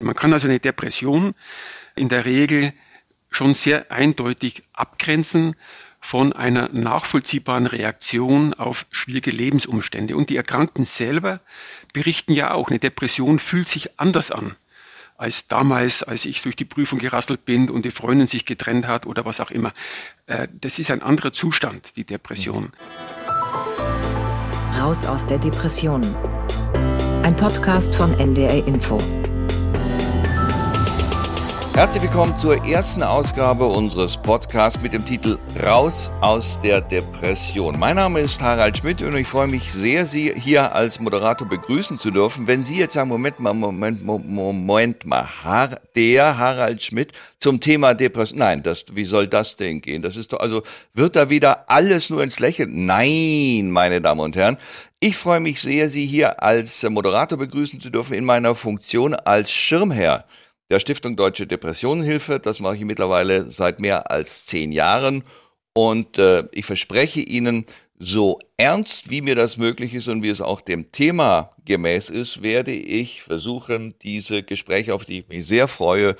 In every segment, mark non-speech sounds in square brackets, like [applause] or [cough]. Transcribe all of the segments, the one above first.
Man kann also eine Depression in der Regel schon sehr eindeutig abgrenzen von einer nachvollziehbaren Reaktion auf schwierige Lebensumstände. Und die Erkrankten selber berichten ja auch, eine Depression fühlt sich anders an als damals, als ich durch die Prüfung gerasselt bin und die Freundin sich getrennt hat oder was auch immer. Äh, das ist ein anderer Zustand, die Depression. Raus aus der Depression. Ein Podcast von NDR Info. Herzlich willkommen zur ersten Ausgabe unseres Podcasts mit dem Titel Raus aus der Depression. Mein Name ist Harald Schmidt und ich freue mich sehr, Sie hier als Moderator begrüßen zu dürfen. Wenn Sie jetzt sagen, Moment mal, Moment, Moment mal, Har der Harald Schmidt zum Thema Depression. Nein, das, wie soll das denn gehen? Das ist doch, also, wird da wieder alles nur ins Lächeln? Nein, meine Damen und Herren. Ich freue mich sehr, Sie hier als Moderator begrüßen zu dürfen in meiner Funktion als Schirmherr der Stiftung Deutsche Depressionenhilfe. Das mache ich mittlerweile seit mehr als zehn Jahren. Und äh, ich verspreche Ihnen, so ernst wie mir das möglich ist und wie es auch dem Thema gemäß ist, werde ich versuchen, diese Gespräche, auf die ich mich sehr freue,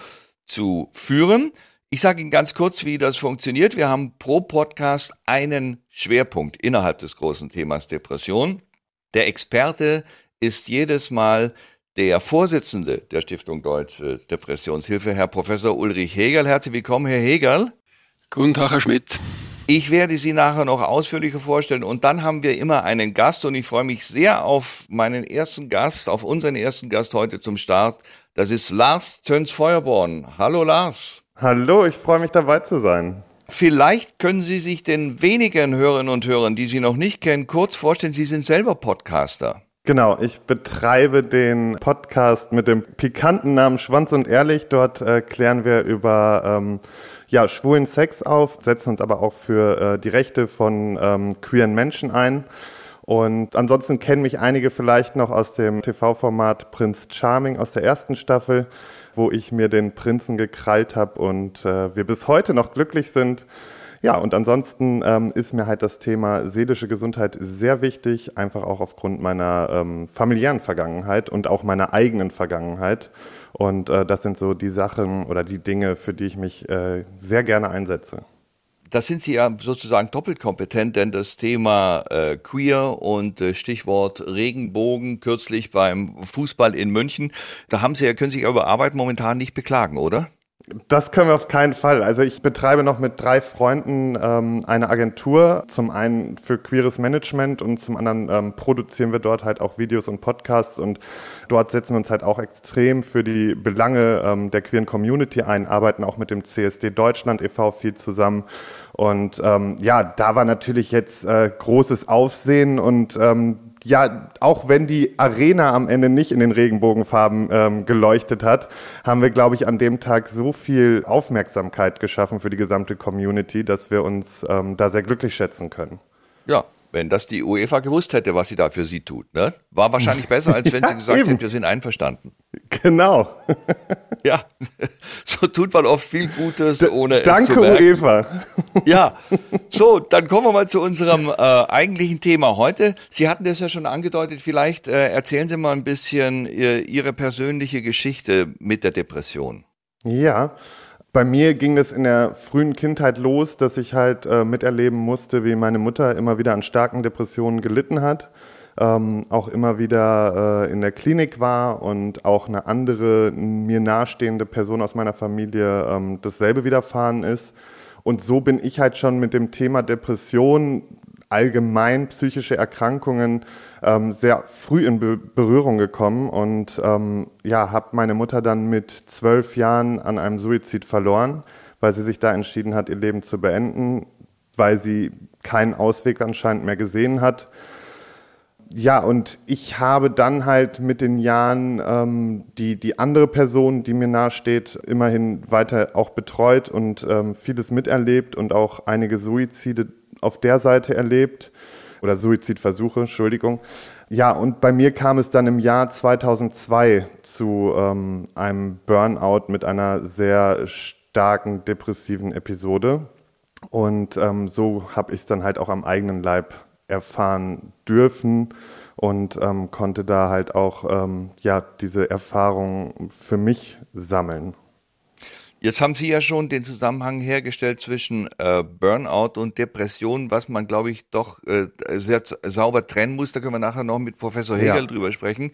zu führen. Ich sage Ihnen ganz kurz, wie das funktioniert. Wir haben pro Podcast einen Schwerpunkt innerhalb des großen Themas Depression. Der Experte ist jedes Mal der Vorsitzende der Stiftung Deutsche Depressionshilfe, Herr Professor Ulrich Hegel. Herzlich willkommen, Herr Hegel. Guten Tag, Herr Schmidt. Ich werde Sie nachher noch ausführlicher vorstellen und dann haben wir immer einen Gast und ich freue mich sehr auf meinen ersten Gast, auf unseren ersten Gast heute zum Start. Das ist Lars Töns-Feuerborn. Hallo Lars. Hallo, ich freue mich dabei zu sein. Vielleicht können Sie sich den wenigen Hörerinnen und Hörern, die Sie noch nicht kennen, kurz vorstellen, Sie sind selber Podcaster. Genau, ich betreibe den Podcast mit dem pikanten Namen Schwanz und Ehrlich. Dort äh, klären wir über ähm, ja, schwulen Sex auf, setzen uns aber auch für äh, die Rechte von ähm, queeren Menschen ein. Und ansonsten kennen mich einige vielleicht noch aus dem TV-Format Prinz Charming aus der ersten Staffel, wo ich mir den Prinzen gekrallt habe und äh, wir bis heute noch glücklich sind. Ja, und ansonsten ähm, ist mir halt das Thema seelische Gesundheit sehr wichtig, einfach auch aufgrund meiner ähm, familiären Vergangenheit und auch meiner eigenen Vergangenheit. Und äh, das sind so die Sachen oder die Dinge, für die ich mich äh, sehr gerne einsetze. Da sind Sie ja sozusagen doppelt kompetent, denn das Thema äh, Queer und äh, Stichwort Regenbogen kürzlich beim Fußball in München, da haben Sie ja, können Sie sich über Arbeit momentan nicht beklagen, oder? Das können wir auf keinen Fall. Also ich betreibe noch mit drei Freunden ähm, eine Agentur, zum einen für queeres Management und zum anderen ähm, produzieren wir dort halt auch Videos und Podcasts und dort setzen wir uns halt auch extrem für die Belange ähm, der queeren Community ein, arbeiten auch mit dem CSD Deutschland e.V. viel zusammen und ähm, ja, da war natürlich jetzt äh, großes Aufsehen und ähm, ja, auch wenn die Arena am Ende nicht in den Regenbogenfarben ähm, geleuchtet hat, haben wir, glaube ich, an dem Tag so viel Aufmerksamkeit geschaffen für die gesamte Community, dass wir uns ähm, da sehr glücklich schätzen können. Ja, wenn das die UEFA gewusst hätte, was sie da für sie tut. Ne? War wahrscheinlich besser, als wenn [laughs] ja, sie gesagt eben. hätte, wir sind einverstanden. Genau. [laughs] ja, [laughs] so tut man oft viel Gutes, ohne D es zu merken. Danke, UEFA. ja, so, dann kommen wir mal zu unserem äh, eigentlichen Thema heute. Sie hatten das ja schon angedeutet, vielleicht äh, erzählen Sie mal ein bisschen äh, Ihre persönliche Geschichte mit der Depression. Ja, bei mir ging es in der frühen Kindheit los, dass ich halt äh, miterleben musste, wie meine Mutter immer wieder an starken Depressionen gelitten hat, ähm, auch immer wieder äh, in der Klinik war und auch eine andere mir nahestehende Person aus meiner Familie ähm, dasselbe widerfahren ist. Und so bin ich halt schon mit dem Thema Depression allgemein psychische Erkrankungen ähm, sehr früh in Be Berührung gekommen und ähm, ja, habe meine Mutter dann mit zwölf Jahren an einem Suizid verloren, weil sie sich da entschieden hat, ihr Leben zu beenden, weil sie keinen Ausweg anscheinend mehr gesehen hat. Ja, und ich habe dann halt mit den Jahren ähm, die, die andere Person, die mir nahesteht, immerhin weiter auch betreut und ähm, vieles miterlebt und auch einige Suizide auf der Seite erlebt oder Suizidversuche, Entschuldigung. Ja, und bei mir kam es dann im Jahr 2002 zu ähm, einem Burnout mit einer sehr starken depressiven Episode. Und ähm, so habe ich es dann halt auch am eigenen Leib erfahren dürfen und ähm, konnte da halt auch ähm, ja diese Erfahrung für mich sammeln. Jetzt haben Sie ja schon den Zusammenhang hergestellt zwischen äh, Burnout und Depression, was man, glaube ich, doch äh, sehr sauber trennen muss. Da können wir nachher noch mit Professor Hegel ja. drüber sprechen.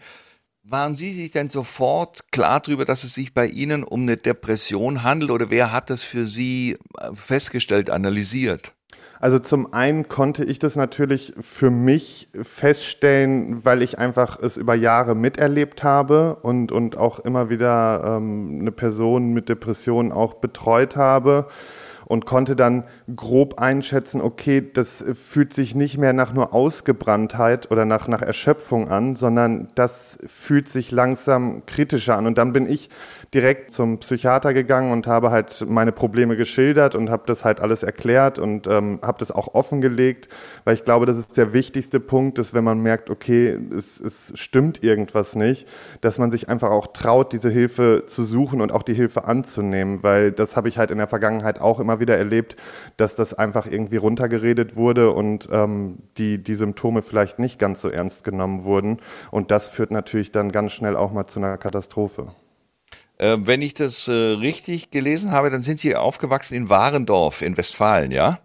Waren Sie sich denn sofort klar darüber, dass es sich bei Ihnen um eine Depression handelt oder wer hat das für Sie äh, festgestellt, analysiert? Also zum einen konnte ich das natürlich für mich feststellen, weil ich einfach es über Jahre miterlebt habe und, und auch immer wieder ähm, eine Person mit Depressionen auch betreut habe und konnte dann grob einschätzen, okay, das fühlt sich nicht mehr nach nur Ausgebranntheit oder nach, nach Erschöpfung an, sondern das fühlt sich langsam kritischer an. Und dann bin ich direkt zum Psychiater gegangen und habe halt meine Probleme geschildert und habe das halt alles erklärt und ähm, habe das auch offengelegt, weil ich glaube, das ist der wichtigste Punkt, dass wenn man merkt, okay, es, es stimmt irgendwas nicht, dass man sich einfach auch traut, diese Hilfe zu suchen und auch die Hilfe anzunehmen, weil das habe ich halt in der Vergangenheit auch immer wieder erlebt, dass das einfach irgendwie runtergeredet wurde und ähm, die, die Symptome vielleicht nicht ganz so ernst genommen wurden. Und das führt natürlich dann ganz schnell auch mal zu einer Katastrophe. Äh, wenn ich das äh, richtig gelesen habe, dann sind Sie aufgewachsen in Warendorf in Westfalen, ja?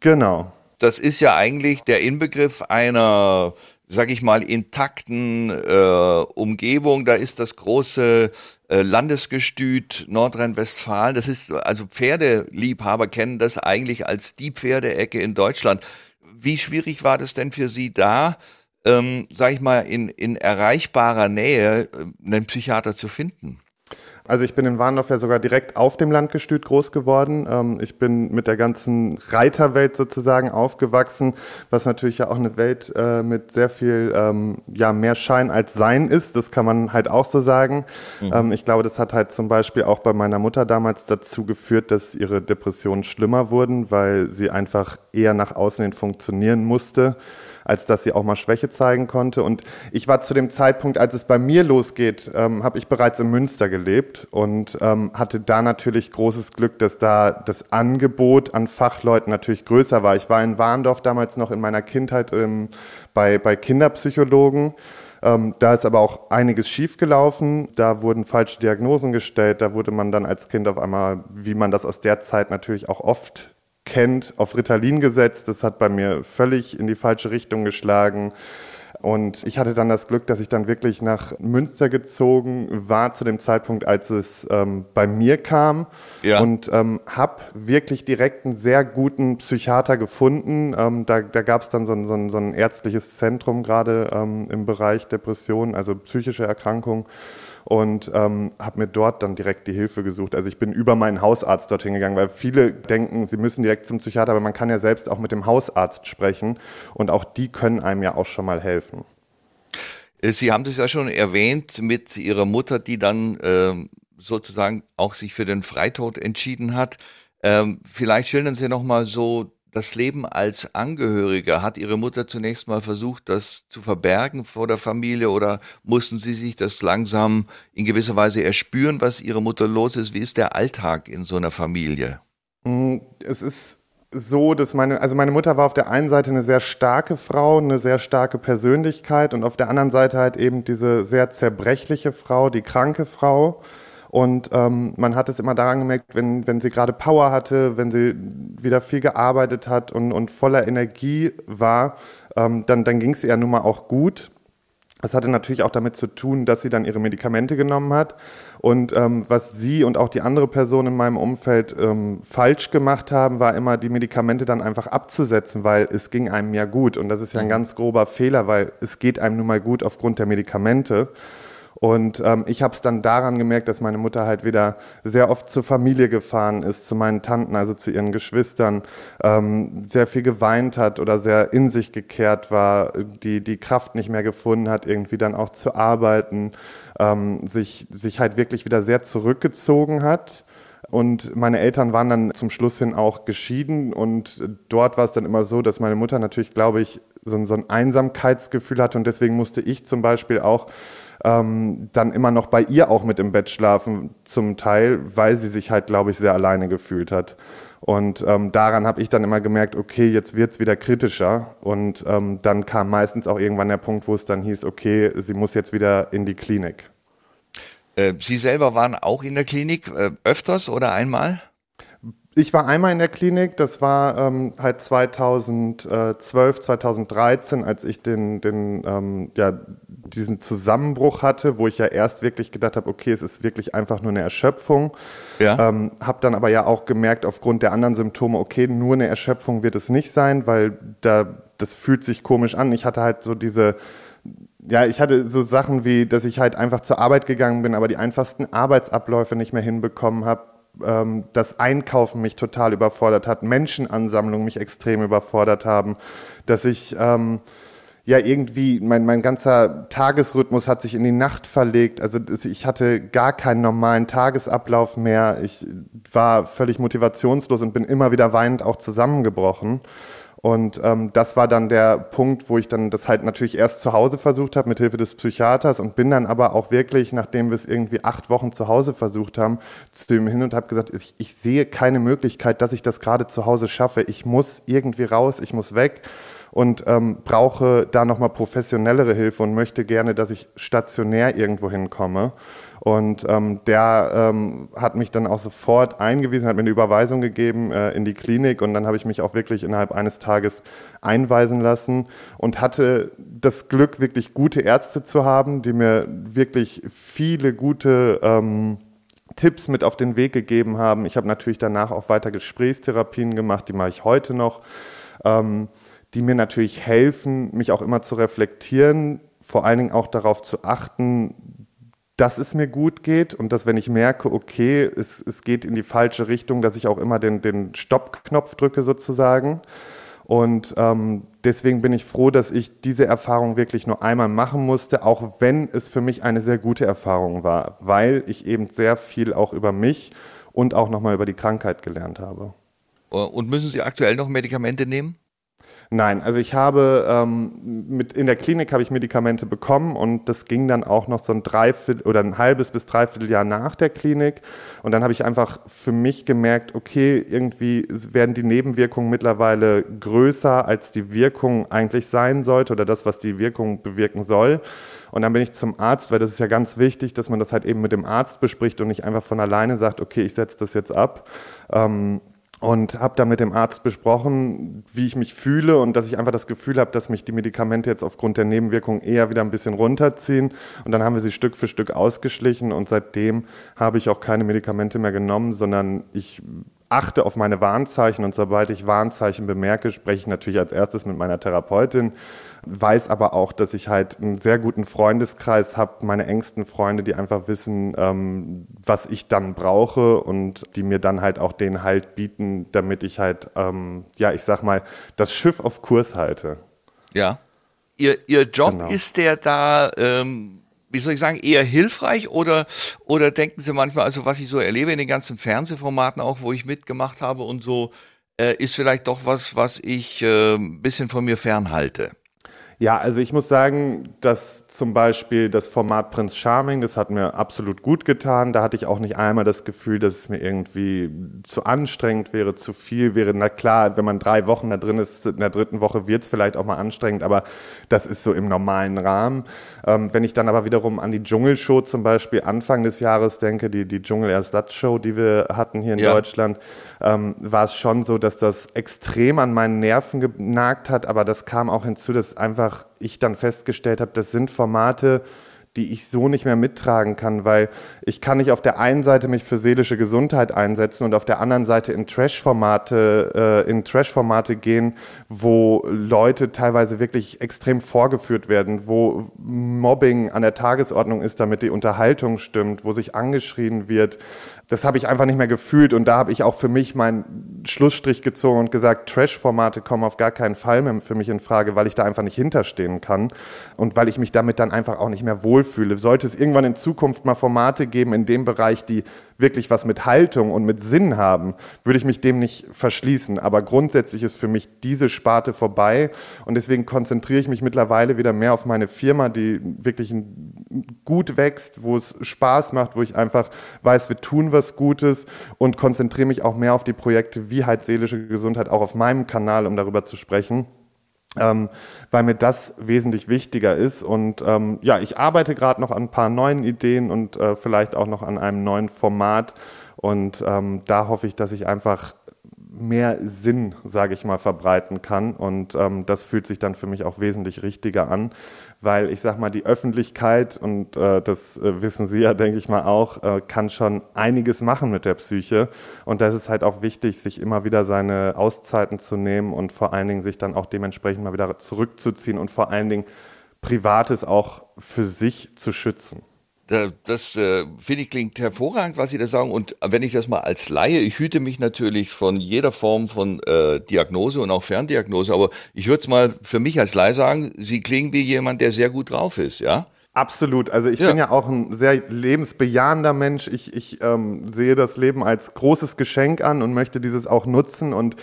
Genau. Das ist ja eigentlich der Inbegriff einer, sag ich mal, intakten äh, Umgebung. Da ist das große äh, Landesgestüt Nordrhein-Westfalen. Das ist, also Pferdeliebhaber kennen das eigentlich als die Pferdeecke in Deutschland. Wie schwierig war das denn für Sie da, ähm, sag ich mal, in, in erreichbarer Nähe äh, einen Psychiater zu finden? Also ich bin in Warndorf ja sogar direkt auf dem Landgestüt groß geworden. Ähm, ich bin mit der ganzen Reiterwelt sozusagen aufgewachsen, was natürlich ja auch eine Welt äh, mit sehr viel ähm, ja, mehr Schein als Sein ist. Das kann man halt auch so sagen. Mhm. Ähm, ich glaube, das hat halt zum Beispiel auch bei meiner Mutter damals dazu geführt, dass ihre Depressionen schlimmer wurden, weil sie einfach eher nach außen hin funktionieren musste als dass sie auch mal Schwäche zeigen konnte. Und ich war zu dem Zeitpunkt, als es bei mir losgeht, ähm, habe ich bereits in Münster gelebt und ähm, hatte da natürlich großes Glück, dass da das Angebot an Fachleuten natürlich größer war. Ich war in Warndorf damals noch in meiner Kindheit ähm, bei, bei Kinderpsychologen. Ähm, da ist aber auch einiges schiefgelaufen. Da wurden falsche Diagnosen gestellt. Da wurde man dann als Kind auf einmal, wie man das aus der Zeit natürlich auch oft kennt, auf Ritalin gesetzt. Das hat bei mir völlig in die falsche Richtung geschlagen. Und ich hatte dann das Glück, dass ich dann wirklich nach Münster gezogen war zu dem Zeitpunkt, als es ähm, bei mir kam. Ja. Und ähm, habe wirklich direkt einen sehr guten Psychiater gefunden. Ähm, da da gab es dann so ein, so, ein, so ein ärztliches Zentrum gerade ähm, im Bereich Depression, also psychische Erkrankungen und ähm, habe mir dort dann direkt die Hilfe gesucht. Also ich bin über meinen Hausarzt dorthin gegangen, weil viele denken, sie müssen direkt zum Psychiater, aber man kann ja selbst auch mit dem Hausarzt sprechen und auch die können einem ja auch schon mal helfen. Äh, sie haben das ja schon erwähnt mit Ihrer Mutter, die dann äh, sozusagen auch sich für den Freitod entschieden hat. Ähm, vielleicht schildern Sie noch mal so das Leben als Angehöriger? Hat Ihre Mutter zunächst mal versucht, das zu verbergen vor der Familie oder mussten Sie sich das langsam in gewisser Weise erspüren, was Ihre Mutter los ist? Wie ist der Alltag in so einer Familie? Mm, es ist so, dass meine, also meine Mutter war auf der einen Seite eine sehr starke Frau, eine sehr starke Persönlichkeit und auf der anderen Seite halt eben diese sehr zerbrechliche Frau, die kranke Frau. Und ähm, man hat es immer daran gemerkt, wenn, wenn sie gerade Power hatte, wenn sie wieder viel gearbeitet hat und, und voller Energie war, ähm, dann, dann ging es ihr nun mal auch gut. Das hatte natürlich auch damit zu tun, dass sie dann ihre Medikamente genommen hat. Und ähm, was sie und auch die andere Person in meinem Umfeld ähm, falsch gemacht haben, war immer die Medikamente dann einfach abzusetzen, weil es ging einem ja gut. Und das ist ja ein mhm. ganz grober Fehler, weil es geht einem nun mal gut aufgrund der Medikamente. Und ähm, ich habe es dann daran gemerkt, dass meine Mutter halt wieder sehr oft zur Familie gefahren ist, zu meinen Tanten, also zu ihren Geschwistern, ähm, sehr viel geweint hat oder sehr in sich gekehrt war, die die Kraft nicht mehr gefunden hat, irgendwie dann auch zu arbeiten, ähm, sich, sich halt wirklich wieder sehr zurückgezogen hat. Und meine Eltern waren dann zum Schluss hin auch geschieden. Und dort war es dann immer so, dass meine Mutter natürlich, glaube ich, so, so ein Einsamkeitsgefühl hatte. Und deswegen musste ich zum Beispiel auch ähm, dann immer noch bei ihr auch mit im Bett schlafen, zum Teil, weil sie sich halt, glaube ich, sehr alleine gefühlt hat. Und ähm, daran habe ich dann immer gemerkt, okay, jetzt wird es wieder kritischer. Und ähm, dann kam meistens auch irgendwann der Punkt, wo es dann hieß, okay, sie muss jetzt wieder in die Klinik. Äh, sie selber waren auch in der Klinik äh, öfters oder einmal? Ich war einmal in der Klinik, das war ähm, halt 2012, 2013, als ich den, den ähm, ja, diesen Zusammenbruch hatte, wo ich ja erst wirklich gedacht habe, okay, es ist wirklich einfach nur eine Erschöpfung. Ja. Ähm, habe dann aber ja auch gemerkt, aufgrund der anderen Symptome, okay, nur eine Erschöpfung wird es nicht sein, weil da, das fühlt sich komisch an. Ich hatte halt so diese ja, ich hatte so Sachen wie, dass ich halt einfach zur Arbeit gegangen bin, aber die einfachsten Arbeitsabläufe nicht mehr hinbekommen habe ähm, das Einkaufen mich total überfordert hat, Menschenansammlungen mich extrem überfordert haben, dass ich ähm, ja irgendwie, mein, mein ganzer Tagesrhythmus hat sich in die Nacht verlegt. Also ich hatte gar keinen normalen Tagesablauf mehr. Ich war völlig motivationslos und bin immer wieder weinend auch zusammengebrochen. Und ähm, das war dann der Punkt, wo ich dann das halt natürlich erst zu Hause versucht habe mit Hilfe des Psychiaters und bin dann aber auch wirklich, nachdem wir es irgendwie acht Wochen zu Hause versucht haben, zu ihm hin und habe gesagt, ich, ich sehe keine Möglichkeit, dass ich das gerade zu Hause schaffe. Ich muss irgendwie raus, ich muss weg und ähm, brauche da nochmal professionellere Hilfe und möchte gerne, dass ich stationär irgendwo hinkomme. Und ähm, der ähm, hat mich dann auch sofort eingewiesen, hat mir eine Überweisung gegeben äh, in die Klinik und dann habe ich mich auch wirklich innerhalb eines Tages einweisen lassen und hatte das Glück, wirklich gute Ärzte zu haben, die mir wirklich viele gute ähm, Tipps mit auf den Weg gegeben haben. Ich habe natürlich danach auch weiter Gesprächstherapien gemacht, die mache ich heute noch, ähm, die mir natürlich helfen, mich auch immer zu reflektieren, vor allen Dingen auch darauf zu achten, dass es mir gut geht und dass, wenn ich merke, okay, es, es geht in die falsche Richtung, dass ich auch immer den, den Stopp-Knopf drücke sozusagen. Und ähm, deswegen bin ich froh, dass ich diese Erfahrung wirklich nur einmal machen musste, auch wenn es für mich eine sehr gute Erfahrung war, weil ich eben sehr viel auch über mich und auch nochmal über die Krankheit gelernt habe. Und müssen Sie aktuell noch Medikamente nehmen? Nein, also ich habe ähm, mit in der Klinik habe ich Medikamente bekommen und das ging dann auch noch so ein Dreiviertel oder ein halbes bis dreiviertel Jahr nach der Klinik und dann habe ich einfach für mich gemerkt, okay, irgendwie werden die Nebenwirkungen mittlerweile größer als die Wirkung eigentlich sein sollte oder das, was die Wirkung bewirken soll. Und dann bin ich zum Arzt, weil das ist ja ganz wichtig, dass man das halt eben mit dem Arzt bespricht und nicht einfach von alleine sagt, okay, ich setze das jetzt ab. Ähm, und habe dann mit dem Arzt besprochen, wie ich mich fühle und dass ich einfach das Gefühl habe, dass mich die Medikamente jetzt aufgrund der Nebenwirkungen eher wieder ein bisschen runterziehen. Und dann haben wir sie Stück für Stück ausgeschlichen und seitdem habe ich auch keine Medikamente mehr genommen, sondern ich achte auf meine Warnzeichen und sobald ich Warnzeichen bemerke, spreche ich natürlich als erstes mit meiner Therapeutin, weiß aber auch, dass ich halt einen sehr guten Freundeskreis habe, meine engsten Freunde, die einfach wissen, ähm, was ich dann brauche und die mir dann halt auch den Halt bieten, damit ich halt, ähm, ja, ich sag mal, das Schiff auf Kurs halte. Ja. Ihr, Ihr Job genau. ist der da, ähm, wie soll ich sagen, eher hilfreich oder, oder denken Sie manchmal, also was ich so erlebe in den ganzen Fernsehformaten auch, wo ich mitgemacht habe und so, äh, ist vielleicht doch was, was ich äh, bisschen von mir fernhalte? Ja, also ich muss sagen, dass zum Beispiel das Format Prinz Charming, das hat mir absolut gut getan. Da hatte ich auch nicht einmal das Gefühl, dass es mir irgendwie zu anstrengend wäre, zu viel wäre. Na klar, wenn man drei Wochen da drin ist, in der dritten Woche wird es vielleicht auch mal anstrengend, aber das ist so im normalen Rahmen. Ähm, wenn ich dann aber wiederum an die Dschungelshow zum Beispiel Anfang des Jahres denke, die, die Dschungel-Ersatz-Show, die wir hatten hier in ja. Deutschland, ähm, war es schon so, dass das extrem an meinen Nerven genagt hat, aber das kam auch hinzu, dass einfach ich dann festgestellt habe, das sind Formate, die ich so nicht mehr mittragen kann, weil ich kann nicht auf der einen Seite mich für seelische Gesundheit einsetzen und auf der anderen Seite in Trash-Formate äh, in Trash-Formate gehen, wo Leute teilweise wirklich extrem vorgeführt werden, wo Mobbing an der Tagesordnung ist, damit die Unterhaltung stimmt, wo sich angeschrien wird, das habe ich einfach nicht mehr gefühlt und da habe ich auch für mich meinen Schlussstrich gezogen und gesagt, Trash-Formate kommen auf gar keinen Fall mehr für mich in Frage, weil ich da einfach nicht hinterstehen kann und weil ich mich damit dann einfach auch nicht mehr wohl wohlfühle. Sollte es irgendwann in Zukunft mal Formate geben in dem Bereich, die wirklich was mit Haltung und mit Sinn haben, würde ich mich dem nicht verschließen. Aber grundsätzlich ist für mich diese Sparte vorbei und deswegen konzentriere ich mich mittlerweile wieder mehr auf meine Firma, die wirklich gut wächst, wo es Spaß macht, wo ich einfach weiß, wir tun was Gutes und konzentriere mich auch mehr auf die Projekte wie halt seelische Gesundheit, auch auf meinem Kanal, um darüber zu sprechen ähm, weil mir das wesentlich wichtiger ist. Und ähm, ja, ich arbeite gerade noch an ein paar neuen Ideen und äh, vielleicht auch noch an einem neuen Format. Und ähm, da hoffe ich, dass ich einfach mehr Sinn, sage ich mal, verbreiten kann. Und ähm, das fühlt sich dann für mich auch wesentlich richtiger an, weil ich sage mal, die Öffentlichkeit, und äh, das äh, wissen Sie ja, denke ich mal auch, äh, kann schon einiges machen mit der Psyche. Und das ist halt auch wichtig, sich immer wieder seine Auszeiten zu nehmen und vor allen Dingen sich dann auch dementsprechend mal wieder zurückzuziehen und vor allen Dingen Privates auch für sich zu schützen. Das äh, finde ich klingt hervorragend, was Sie da sagen. Und wenn ich das mal als Laie, ich hüte mich natürlich von jeder Form von äh, Diagnose und auch Ferndiagnose, aber ich würde es mal für mich als Laie sagen, Sie klingen wie jemand, der sehr gut drauf ist, ja? Absolut. Also ich ja. bin ja auch ein sehr lebensbejahender Mensch. Ich, ich ähm, sehe das Leben als großes Geschenk an und möchte dieses auch nutzen und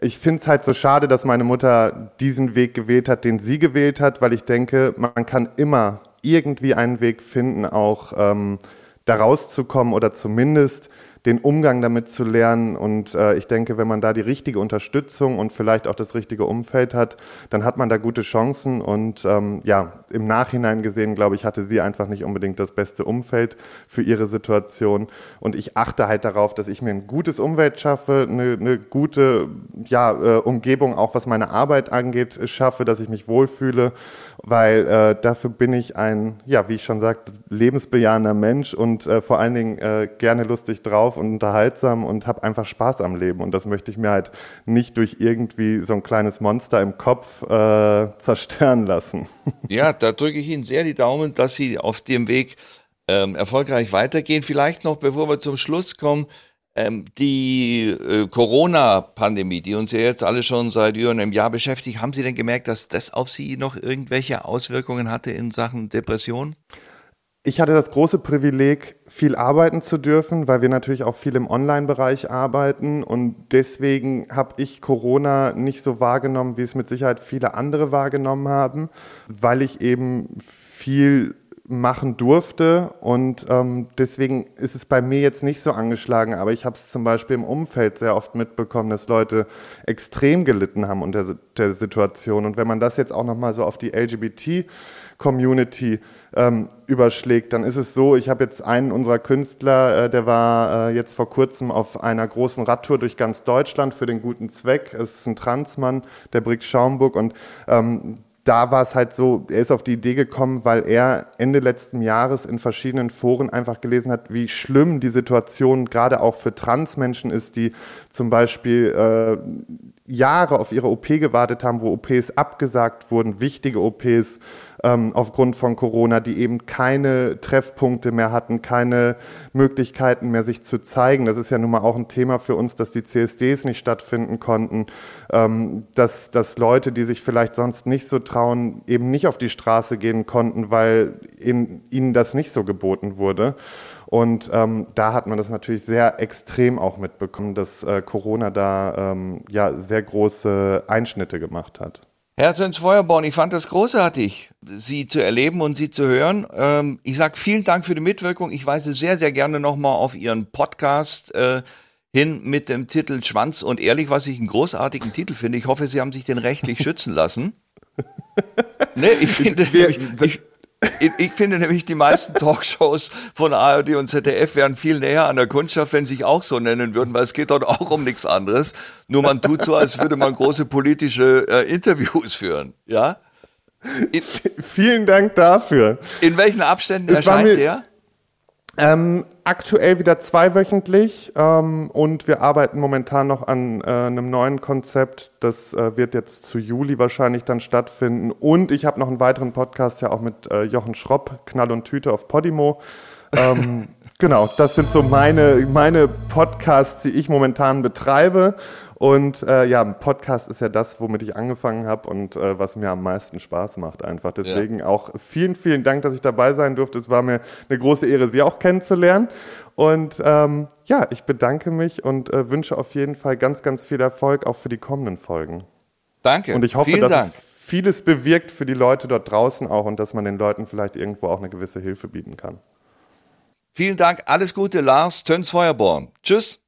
ich finde es halt so schade, dass meine Mutter diesen Weg gewählt hat, den sie gewählt hat, weil ich denke, man kann immer irgendwie einen Weg finden, auch ähm, da rauszukommen oder zumindest den Umgang damit zu lernen. Und äh, ich denke, wenn man da die richtige Unterstützung und vielleicht auch das richtige Umfeld hat, dann hat man da gute Chancen. Und ähm, ja, im Nachhinein gesehen, glaube ich, hatte sie einfach nicht unbedingt das beste Umfeld für ihre Situation. Und ich achte halt darauf, dass ich mir ein gutes Umfeld schaffe, eine, eine gute ja, äh, Umgebung, auch was meine Arbeit angeht, schaffe, dass ich mich wohlfühle, weil äh, dafür bin ich ein, ja, wie ich schon sagte, lebensbejahender Mensch und äh, vor allen Dingen äh, gerne lustig drauf und unterhaltsam und habe einfach Spaß am Leben. Und das möchte ich mir halt nicht durch irgendwie so ein kleines Monster im Kopf äh, zerstören lassen. [laughs] Ja, da drücke ich Ihnen sehr die Daumen, dass Sie auf dem Weg ähm, erfolgreich weitergehen. Vielleicht noch, bevor wir zum Schluss kommen, ähm, die äh, Corona-Pandemie, die uns ja jetzt alle schon seit über einem Jahr beschäftigt, haben Sie denn gemerkt, dass das auf Sie noch irgendwelche Auswirkungen hatte in Sachen Depression? Ich hatte das große Privileg, viel arbeiten zu dürfen, weil wir natürlich auch viel im Online-Bereich arbeiten. Und deswegen habe ich Corona nicht so wahrgenommen, wie es mit Sicherheit viele andere wahrgenommen haben, weil ich eben viel machen durfte. Und ähm, deswegen ist es bei mir jetzt nicht so angeschlagen. Aber ich habe es zum Beispiel im Umfeld sehr oft mitbekommen, dass Leute extrem gelitten haben unter der Situation. Und wenn man das jetzt auch nochmal so auf die LGBT-Community ähm, überschlägt, dann ist es so, ich habe jetzt einen unserer Künstler, äh, der war äh, jetzt vor kurzem auf einer großen Radtour durch ganz Deutschland für den guten Zweck. Es ist ein Transmann, der Brick Schaumburg und ähm, da war es halt so, er ist auf die Idee gekommen, weil er Ende letzten Jahres in verschiedenen Foren einfach gelesen hat, wie schlimm die Situation gerade auch für Transmenschen ist, die zum Beispiel äh, Jahre auf ihre OP gewartet haben, wo OPs abgesagt wurden, wichtige OPs ähm, aufgrund von Corona, die eben keine Treffpunkte mehr hatten, keine Möglichkeiten mehr, sich zu zeigen. Das ist ja nun mal auch ein Thema für uns, dass die CSDs nicht stattfinden konnten, ähm, dass, dass Leute, die sich vielleicht sonst nicht so trauen, eben nicht auf die Straße gehen konnten, weil in, ihnen das nicht so geboten wurde. Und ähm, da hat man das natürlich sehr extrem auch mitbekommen, dass äh, Corona da ähm, ja sehr große Einschnitte gemacht hat. Herz ins Feuerborn, ich fand das großartig, Sie zu erleben und Sie zu hören. Ähm, ich sage vielen Dank für die Mitwirkung. Ich weise sehr, sehr gerne nochmal auf Ihren Podcast äh, hin mit dem Titel Schwanz und Ehrlich, was ich einen großartigen Titel finde. Ich hoffe, Sie haben sich den rechtlich [laughs] schützen lassen. [laughs] nee, ich finde, ich, ich, ich, ich, finde nämlich, die meisten Talkshows von ARD und ZDF wären viel näher an der Kundschaft, wenn sie sich auch so nennen würden, weil es geht dort auch um nichts anderes. Nur man tut so, als würde man große politische äh, Interviews führen. Ja? In, Vielen Dank dafür. In welchen Abständen es erscheint der? Ähm, aktuell wieder zweiwöchentlich ähm, und wir arbeiten momentan noch an äh, einem neuen Konzept. Das äh, wird jetzt zu Juli wahrscheinlich dann stattfinden. Und ich habe noch einen weiteren Podcast ja auch mit äh, Jochen Schropp, Knall und Tüte auf Podimo. Ähm, [laughs] genau, das sind so meine, meine Podcasts, die ich momentan betreibe. Und äh, ja, ein Podcast ist ja das, womit ich angefangen habe und äh, was mir am meisten Spaß macht einfach. Deswegen ja. auch vielen, vielen Dank, dass ich dabei sein durfte. Es war mir eine große Ehre, Sie auch kennenzulernen. Und ähm, ja, ich bedanke mich und äh, wünsche auf jeden Fall ganz, ganz viel Erfolg auch für die kommenden Folgen. Danke. Und ich hoffe, Vielen dass Dank. es vieles bewirkt für die Leute dort draußen auch und dass man den Leuten vielleicht irgendwo auch eine gewisse Hilfe bieten kann. Vielen Dank, alles Gute, Lars Töns-Feuerborn. Tschüss.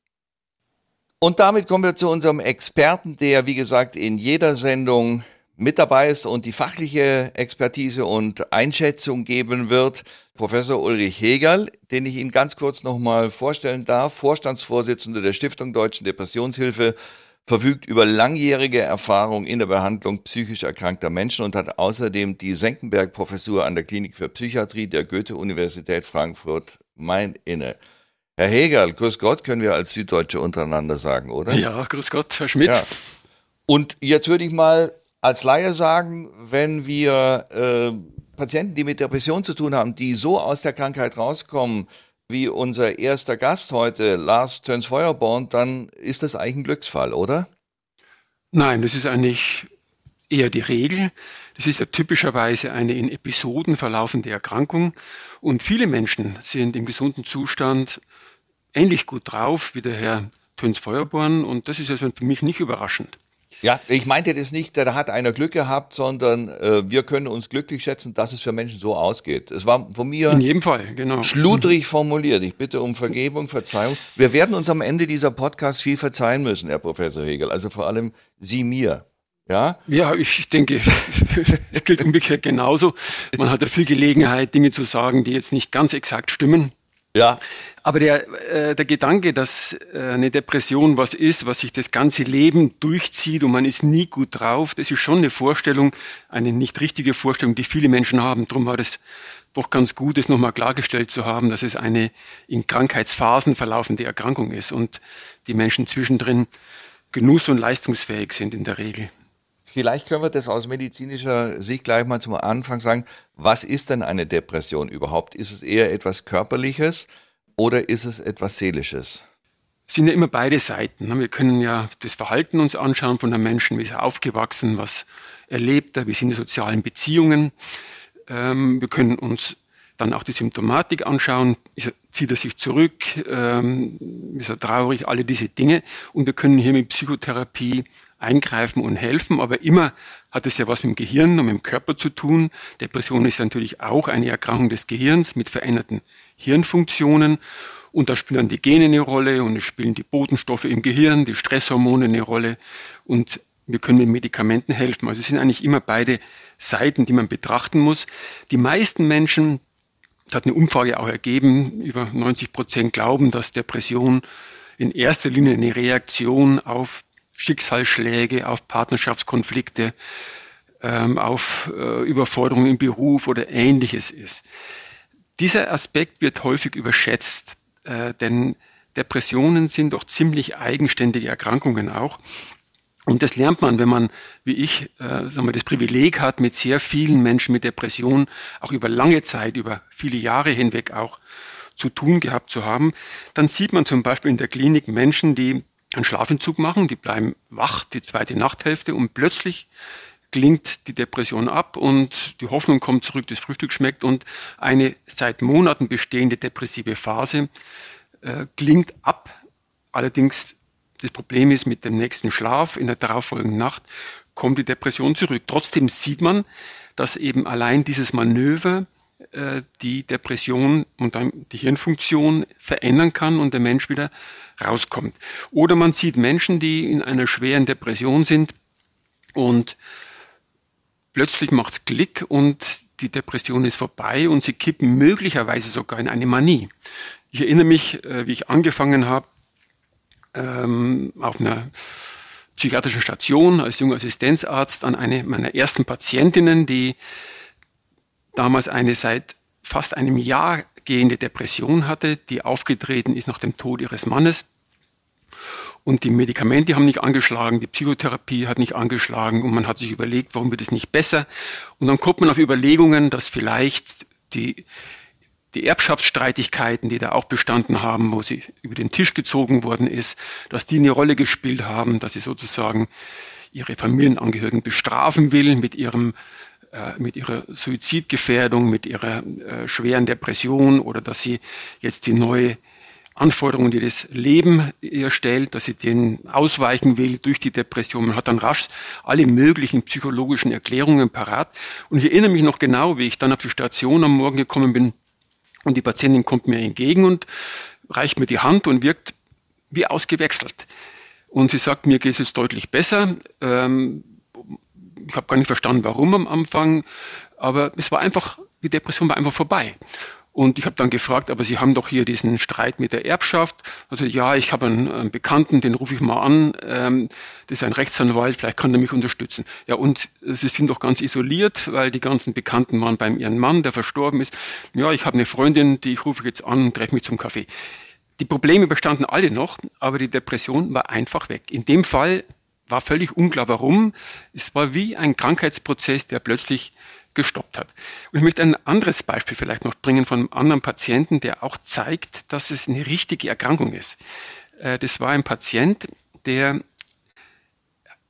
Und damit kommen wir zu unserem Experten, der, wie gesagt, in jeder Sendung mit dabei ist und die fachliche Expertise und Einschätzung geben wird. Professor Ulrich Hegel, den ich Ihnen ganz kurz nochmal vorstellen darf, Vorstandsvorsitzender der Stiftung Deutschen Depressionshilfe, verfügt über langjährige Erfahrung in der Behandlung psychisch erkrankter Menschen und hat außerdem die Senckenberg-Professur an der Klinik für Psychiatrie der Goethe-Universität Frankfurt Main inne. Herr Hegel, grüß Gott, können wir als Süddeutsche untereinander sagen, oder? Ja, grüß Gott, Herr Schmidt. Ja. Und jetzt würde ich mal als Laie sagen, wenn wir äh, Patienten, die mit Depression zu tun haben, die so aus der Krankheit rauskommen, wie unser erster Gast heute, Lars Töns-Feuerborn, dann ist das eigentlich ein Glücksfall, oder? Nein, das ist eigentlich eher die Regel. Das ist ja typischerweise eine in Episoden verlaufende Erkrankung und viele Menschen sind im gesunden Zustand ähnlich gut drauf wie der Herr Töns Feuerborn und das ist also für mich nicht überraschend. Ja, ich meinte das nicht, da hat einer Glück gehabt, sondern äh, wir können uns glücklich schätzen, dass es für Menschen so ausgeht. Es war von mir in jedem Fall genau schludrig formuliert. Ich bitte um Vergebung, Verzeihung. Wir werden uns am Ende dieser Podcast viel verzeihen müssen, Herr Professor Hegel. Also vor allem Sie mir. Ja? Ja, ich denke, es gilt umgekehrt genauso. Man hat ja viel Gelegenheit, Dinge zu sagen, die jetzt nicht ganz exakt stimmen. Ja. Aber der, äh, der Gedanke, dass äh, eine Depression was ist, was sich das ganze Leben durchzieht und man ist nie gut drauf, das ist schon eine Vorstellung, eine nicht richtige Vorstellung, die viele Menschen haben. Darum war das doch ganz gut, es nochmal klargestellt zu haben, dass es eine in Krankheitsphasen verlaufende Erkrankung ist und die Menschen zwischendrin genuss- und leistungsfähig sind in der Regel. Vielleicht können wir das aus medizinischer Sicht gleich mal zum Anfang sagen. Was ist denn eine Depression überhaupt? Ist es eher etwas Körperliches oder ist es etwas Seelisches? Es sind ja immer beide Seiten. Ne? Wir können ja das Verhalten uns anschauen von einem Menschen, wie ist er aufgewachsen, was erlebt er, wie sind die sozialen Beziehungen. Ähm, wir können uns dann auch die Symptomatik anschauen, zieht er sich zurück, ähm, ist er traurig, alle diese Dinge. Und wir können hier mit Psychotherapie eingreifen und helfen, aber immer hat es ja was mit dem Gehirn und mit dem Körper zu tun. Depression ist natürlich auch eine Erkrankung des Gehirns mit veränderten Hirnfunktionen. Und da spielen dann die Gene eine Rolle und es spielen die Botenstoffe im Gehirn, die Stresshormone eine Rolle. Und wir können mit Medikamenten helfen. Also es sind eigentlich immer beide Seiten, die man betrachten muss. Die meisten Menschen, das hat eine Umfrage auch ergeben, über 90 Prozent glauben, dass Depression in erster Linie eine Reaktion auf Schicksalsschläge, auf Partnerschaftskonflikte, ähm, auf äh, Überforderungen im Beruf oder ähnliches ist. Dieser Aspekt wird häufig überschätzt, äh, denn Depressionen sind doch ziemlich eigenständige Erkrankungen auch. Und das lernt man, wenn man, wie ich, äh, sagen wir, das Privileg hat, mit sehr vielen Menschen mit Depressionen auch über lange Zeit, über viele Jahre hinweg auch zu tun gehabt zu haben. Dann sieht man zum Beispiel in der Klinik Menschen, die einen Schlafentzug machen, die bleiben wach die zweite Nachthälfte und plötzlich klingt die Depression ab und die Hoffnung kommt zurück, das Frühstück schmeckt und eine seit Monaten bestehende depressive Phase äh, klingt ab. Allerdings das Problem ist, mit dem nächsten Schlaf in der darauffolgenden Nacht kommt die Depression zurück. Trotzdem sieht man, dass eben allein dieses Manöver die Depression und die Hirnfunktion verändern kann und der Mensch wieder rauskommt. Oder man sieht Menschen, die in einer schweren Depression sind und plötzlich macht's Klick und die Depression ist vorbei und sie kippen möglicherweise sogar in eine Manie. Ich erinnere mich, äh, wie ich angefangen habe, ähm, auf einer psychiatrischen Station als junger Assistenzarzt an eine meiner ersten Patientinnen, die damals eine seit fast einem Jahr gehende Depression hatte, die aufgetreten ist nach dem Tod ihres Mannes. Und die Medikamente haben nicht angeschlagen, die Psychotherapie hat nicht angeschlagen und man hat sich überlegt, warum wird es nicht besser? Und dann kommt man auf Überlegungen, dass vielleicht die die Erbschaftsstreitigkeiten, die da auch bestanden haben, wo sie über den Tisch gezogen worden ist, dass die eine Rolle gespielt haben, dass sie sozusagen ihre Familienangehörigen bestrafen will mit ihrem mit ihrer Suizidgefährdung, mit ihrer äh, schweren Depression oder dass sie jetzt die neue Anforderungen, die das Leben ihr stellt, dass sie denen ausweichen will durch die Depression. Man hat dann rasch alle möglichen psychologischen Erklärungen parat. Und ich erinnere mich noch genau, wie ich dann auf die Station am Morgen gekommen bin und die Patientin kommt mir entgegen und reicht mir die Hand und wirkt wie ausgewechselt. Und sie sagt, mir geht es deutlich besser. Ähm, ich habe gar nicht verstanden, warum am Anfang, aber es war einfach, die Depression war einfach vorbei. Und ich habe dann gefragt, aber Sie haben doch hier diesen Streit mit der Erbschaft. Also ja, ich habe einen, Bekannten, den rufe ich mal an. Ähm, das ist ein Rechtsanwalt, vielleicht kann er mich unterstützen. Ja, und Sie sind doch ganz isoliert, weil die ganzen Bekannten waren beim ihren Mann, der verstorben ist. Ja, ich habe eine Freundin, die ich rufe jetzt an treffe mich zum Kaffee. Die Probleme bestanden alle noch, aber die Depression war einfach weg. In dem Fall war völlig unklar, warum. Es war wie ein Krankheitsprozess, der plötzlich gestoppt hat. Und ich möchte ein anderes Beispiel vielleicht noch bringen von einem anderen Patienten, der auch zeigt, dass es eine richtige Erkrankung ist. Äh, das war ein Patient, der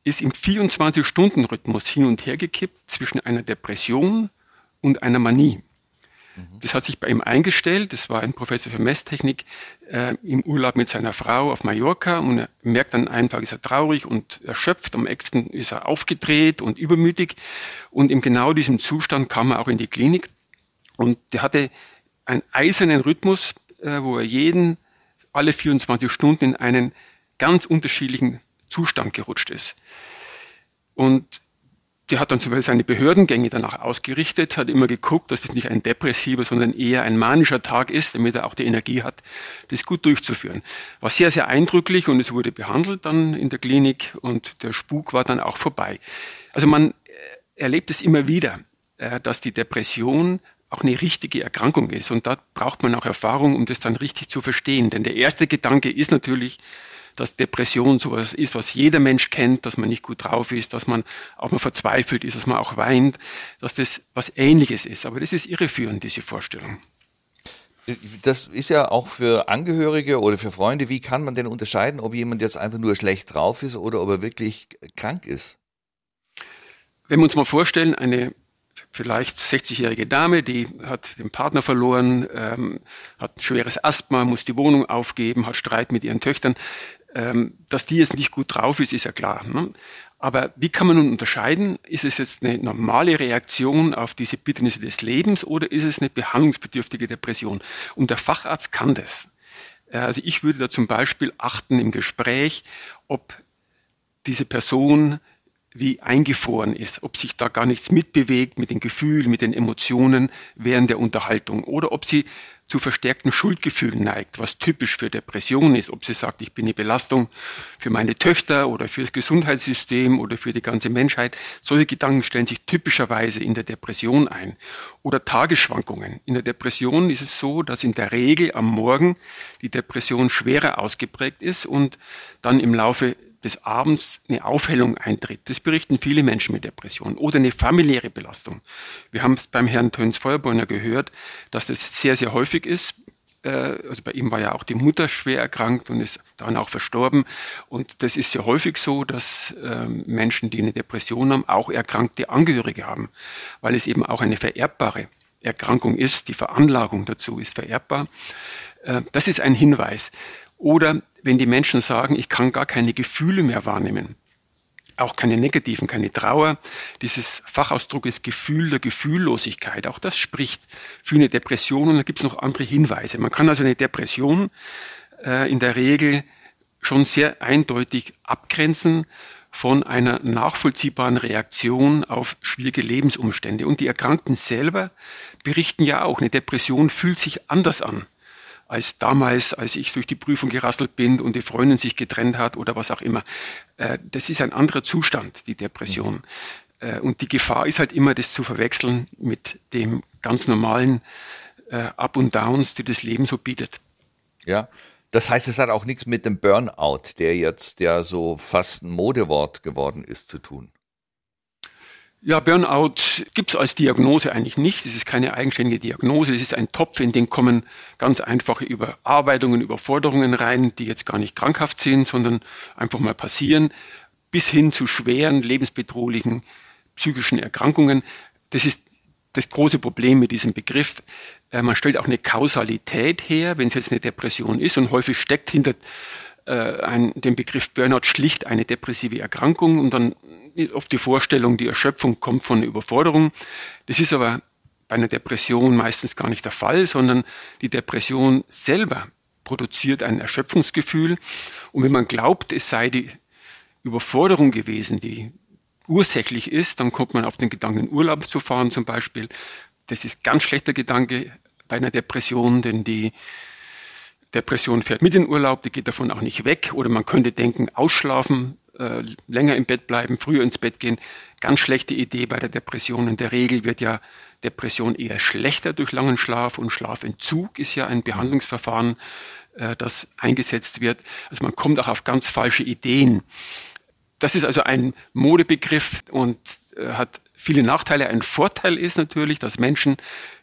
ist im 24-Stunden-Rhythmus hin und her gekippt zwischen einer Depression und einer Manie. Das hat sich bei ihm eingestellt. Das war ein Professor für Messtechnik äh, im Urlaub mit seiner Frau auf Mallorca. Und er merkt dann einen Tag ist er traurig und erschöpft, am nächsten ist er aufgedreht und übermütig. Und in genau diesem Zustand kam er auch in die Klinik. Und der hatte einen eisernen Rhythmus, äh, wo er jeden alle 24 Stunden in einen ganz unterschiedlichen Zustand gerutscht ist. Und der hat dann zum Beispiel seine Behördengänge danach ausgerichtet, hat immer geguckt, dass das nicht ein depressiver, sondern eher ein manischer Tag ist, damit er auch die Energie hat, das gut durchzuführen. War sehr, sehr eindrücklich und es wurde behandelt dann in der Klinik und der Spuk war dann auch vorbei. Also man äh, erlebt es immer wieder, äh, dass die Depression auch eine richtige Erkrankung ist. Und da braucht man auch Erfahrung, um das dann richtig zu verstehen. Denn der erste Gedanke ist natürlich, dass Depression sowas ist, was jeder Mensch kennt, dass man nicht gut drauf ist, dass man auch mal verzweifelt ist, dass man auch weint, dass das was Ähnliches ist. Aber das ist irreführend, diese Vorstellung. Das ist ja auch für Angehörige oder für Freunde. Wie kann man denn unterscheiden, ob jemand jetzt einfach nur schlecht drauf ist oder ob er wirklich krank ist? Wenn wir uns mal vorstellen, eine vielleicht 60-jährige Dame, die hat den Partner verloren, ähm, hat schweres Asthma, muss die Wohnung aufgeben, hat Streit mit ihren Töchtern. Ähm, dass die jetzt nicht gut drauf ist, ist ja klar. Ne? Aber wie kann man nun unterscheiden? Ist es jetzt eine normale Reaktion auf diese Bitternisse des Lebens oder ist es eine behandlungsbedürftige Depression? Und der Facharzt kann das. Äh, also ich würde da zum Beispiel achten im Gespräch, ob diese Person wie eingefroren ist, ob sich da gar nichts mitbewegt mit den Gefühlen, mit den Emotionen während der Unterhaltung oder ob sie zu verstärkten Schuldgefühlen neigt, was typisch für Depressionen ist, ob sie sagt, ich bin eine Belastung für meine Töchter oder für das Gesundheitssystem oder für die ganze Menschheit. Solche Gedanken stellen sich typischerweise in der Depression ein. Oder Tagesschwankungen. In der Depression ist es so, dass in der Regel am Morgen die Depression schwerer ausgeprägt ist und dann im Laufe des Abends eine Aufhellung eintritt. Das berichten viele Menschen mit Depressionen. Oder eine familiäre Belastung. Wir haben es beim Herrn Töns Feuerbäuner gehört, dass das sehr, sehr häufig ist. Äh, also bei ihm war ja auch die Mutter schwer erkrankt und ist dann auch verstorben. Und das ist sehr häufig so, dass ähm, Menschen, die eine Depression haben, auch erkrankte Angehörige haben, weil es eben auch eine vererbbare Erkrankung ist. Die Veranlagung dazu ist vererbbar. Äh, das ist ein Hinweis. Oder wenn die Menschen sagen, ich kann gar keine Gefühle mehr wahrnehmen, auch keine negativen, keine Trauer. Dieses Fachausdruck ist Gefühl der Gefühllosigkeit. Auch das spricht für eine Depression und da gibt es noch andere Hinweise. Man kann also eine Depression äh, in der Regel schon sehr eindeutig abgrenzen von einer nachvollziehbaren Reaktion auf schwierige Lebensumstände. Und die Erkrankten selber berichten ja auch, eine Depression fühlt sich anders an als damals, als ich durch die Prüfung gerasselt bin und die Freundin sich getrennt hat oder was auch immer. Äh, das ist ein anderer Zustand, die Depression. Mhm. Und die Gefahr ist halt immer, das zu verwechseln mit dem ganz normalen äh, Up und Downs, die das Leben so bietet. Ja. Das heißt, es hat auch nichts mit dem Burnout, der jetzt ja so fast ein Modewort geworden ist, zu tun. Ja, Burnout gibt's als Diagnose eigentlich nicht. Es ist keine eigenständige Diagnose. Es ist ein Topf, in den kommen ganz einfache Überarbeitungen, Überforderungen rein, die jetzt gar nicht krankhaft sind, sondern einfach mal passieren, bis hin zu schweren, lebensbedrohlichen psychischen Erkrankungen. Das ist das große Problem mit diesem Begriff. Äh, man stellt auch eine Kausalität her, wenn es jetzt eine Depression ist und häufig steckt hinter äh, ein, dem Begriff Burnout schlicht eine depressive Erkrankung und dann oft die Vorstellung, die Erschöpfung kommt von Überforderung. Das ist aber bei einer Depression meistens gar nicht der Fall, sondern die Depression selber produziert ein Erschöpfungsgefühl. Und wenn man glaubt, es sei die Überforderung gewesen, die ursächlich ist, dann kommt man auf den Gedanken, Urlaub zu fahren zum Beispiel. Das ist ganz schlechter Gedanke bei einer Depression, denn die Depression fährt mit in Urlaub, die geht davon auch nicht weg. Oder man könnte denken, ausschlafen, äh, länger im Bett bleiben, früher ins Bett gehen. Ganz schlechte Idee bei der Depression. In der Regel wird ja Depression eher schlechter durch langen Schlaf und Schlafentzug ist ja ein Behandlungsverfahren, äh, das eingesetzt wird. Also man kommt auch auf ganz falsche Ideen. Das ist also ein Modebegriff und äh, hat viele Nachteile. Ein Vorteil ist natürlich, dass Menschen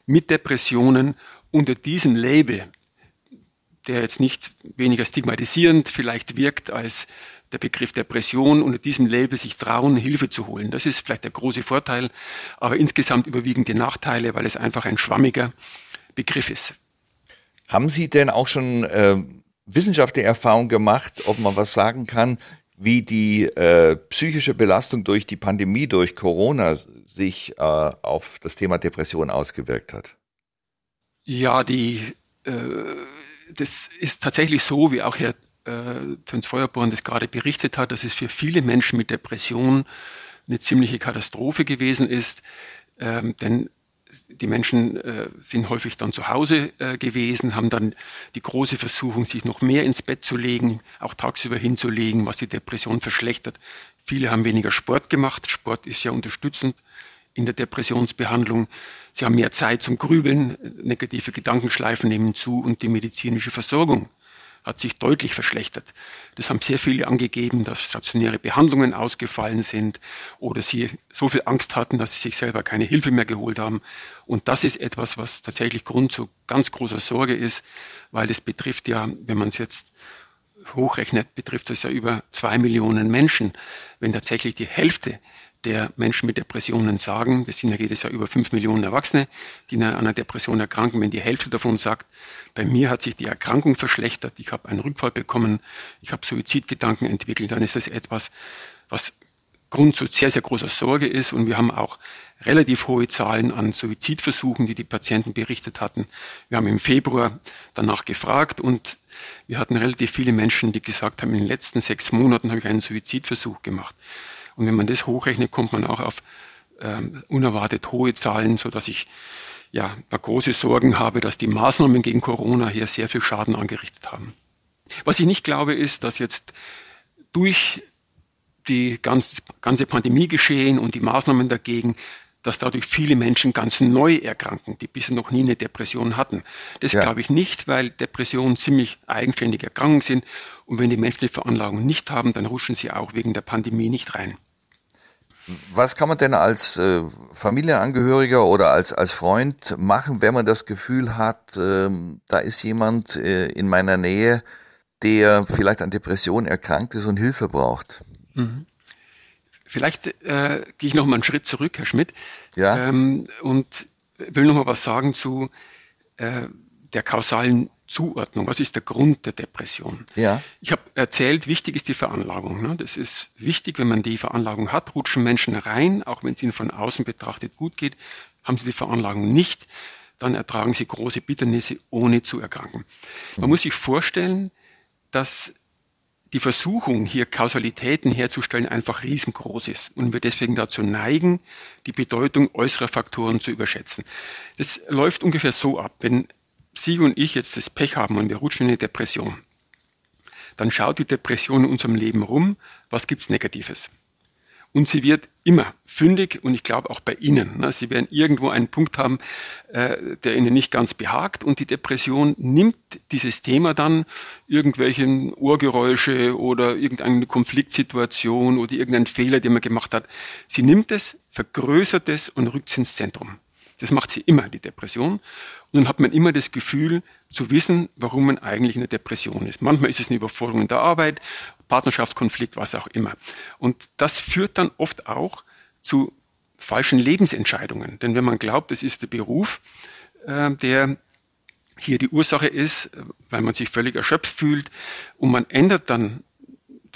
mit Depressionen unter diesem Label, der jetzt nicht weniger stigmatisierend vielleicht wirkt als der Begriff Depression unter diesem Label sich trauen, Hilfe zu holen. Das ist vielleicht der große Vorteil, aber insgesamt überwiegen die Nachteile, weil es einfach ein schwammiger Begriff ist. Haben Sie denn auch schon äh, wissenschaftliche Erfahrung gemacht, ob man was sagen kann, wie die äh, psychische Belastung durch die Pandemie, durch Corona sich äh, auf das Thema Depression ausgewirkt hat? Ja, die, äh, das ist tatsächlich so, wie auch Herr äh, Töns Feuerborn das gerade berichtet hat, dass es für viele Menschen mit Depression eine ziemliche Katastrophe gewesen ist. Ähm, denn die Menschen äh, sind häufig dann zu Hause äh, gewesen, haben dann die große Versuchung, sich noch mehr ins Bett zu legen, auch tagsüber hinzulegen, was die Depression verschlechtert. Viele haben weniger Sport gemacht. Sport ist ja unterstützend in der Depressionsbehandlung. Sie haben mehr Zeit zum Grübeln, negative Gedankenschleifen nehmen zu und die medizinische Versorgung hat sich deutlich verschlechtert. Das haben sehr viele angegeben, dass stationäre Behandlungen ausgefallen sind oder sie so viel Angst hatten, dass sie sich selber keine Hilfe mehr geholt haben. Und das ist etwas, was tatsächlich Grund zu ganz großer Sorge ist, weil es betrifft ja, wenn man es jetzt hochrechnet, betrifft es ja über zwei Millionen Menschen. Wenn tatsächlich die Hälfte der Menschen mit Depressionen sagen, das sind ja jedes Jahr über fünf Millionen Erwachsene, die an einer Depression erkranken, wenn die Hälfte davon sagt, bei mir hat sich die Erkrankung verschlechtert, ich habe einen Rückfall bekommen, ich habe Suizidgedanken entwickelt, dann ist das etwas, was Grund zu sehr, sehr großer Sorge ist. Und wir haben auch relativ hohe Zahlen an Suizidversuchen, die die Patienten berichtet hatten. Wir haben im Februar danach gefragt und wir hatten relativ viele Menschen, die gesagt haben, in den letzten sechs Monaten habe ich einen Suizidversuch gemacht. Und wenn man das hochrechnet, kommt man auch auf ähm, unerwartet hohe Zahlen, so dass ich ja große Sorgen habe, dass die Maßnahmen gegen Corona hier sehr viel Schaden angerichtet haben. Was ich nicht glaube, ist, dass jetzt durch die ganz, ganze Pandemie geschehen und die Maßnahmen dagegen, dass dadurch viele Menschen ganz neu erkranken, die bisher noch nie eine Depression hatten. Das ja. glaube ich nicht, weil Depressionen ziemlich eigenständige Erkrankungen sind. Und wenn die Menschen die Veranlagung nicht haben, dann rutschen sie auch wegen der Pandemie nicht rein. Was kann man denn als äh, Familienangehöriger oder als, als Freund machen, wenn man das Gefühl hat, äh, da ist jemand äh, in meiner Nähe, der vielleicht an Depressionen erkrankt ist und Hilfe braucht? Mhm. Vielleicht äh, gehe ich noch mal einen Schritt zurück, Herr Schmidt, ja. ähm, und will noch mal was sagen zu äh, der kausalen Zuordnung. Was ist der Grund der Depression? Ja. Ich habe erzählt, wichtig ist die Veranlagung. Ne? Das ist wichtig, wenn man die Veranlagung hat, rutschen Menschen rein, auch wenn es ihnen von außen betrachtet gut geht. Haben sie die Veranlagung nicht, dann ertragen sie große Bitternisse, ohne zu erkranken. Man mhm. muss sich vorstellen, dass die Versuchung, hier Kausalitäten herzustellen, einfach riesengroß ist und wir deswegen dazu neigen, die Bedeutung äußerer Faktoren zu überschätzen. Das läuft ungefähr so ab. Wenn Sie und ich jetzt das Pech haben und wir rutschen in eine Depression, dann schaut die Depression in unserem Leben rum, was gibt's Negatives. Und sie wird immer fündig und ich glaube auch bei Ihnen. Ne? Sie werden irgendwo einen Punkt haben, äh, der Ihnen nicht ganz behagt und die Depression nimmt dieses Thema dann, irgendwelchen Ohrgeräusche oder irgendeine Konfliktsituation oder irgendeinen Fehler, den man gemacht hat. Sie nimmt es, vergrößert es und rückt es ins Zentrum. Das macht sie immer, die Depression. Und dann hat man immer das Gefühl zu wissen, warum man eigentlich in der Depression ist. Manchmal ist es eine Überforderung in der Arbeit, Partnerschaftskonflikt, was auch immer. Und das führt dann oft auch zu falschen Lebensentscheidungen. Denn wenn man glaubt, es ist der Beruf, äh, der hier die Ursache ist, weil man sich völlig erschöpft fühlt und man ändert dann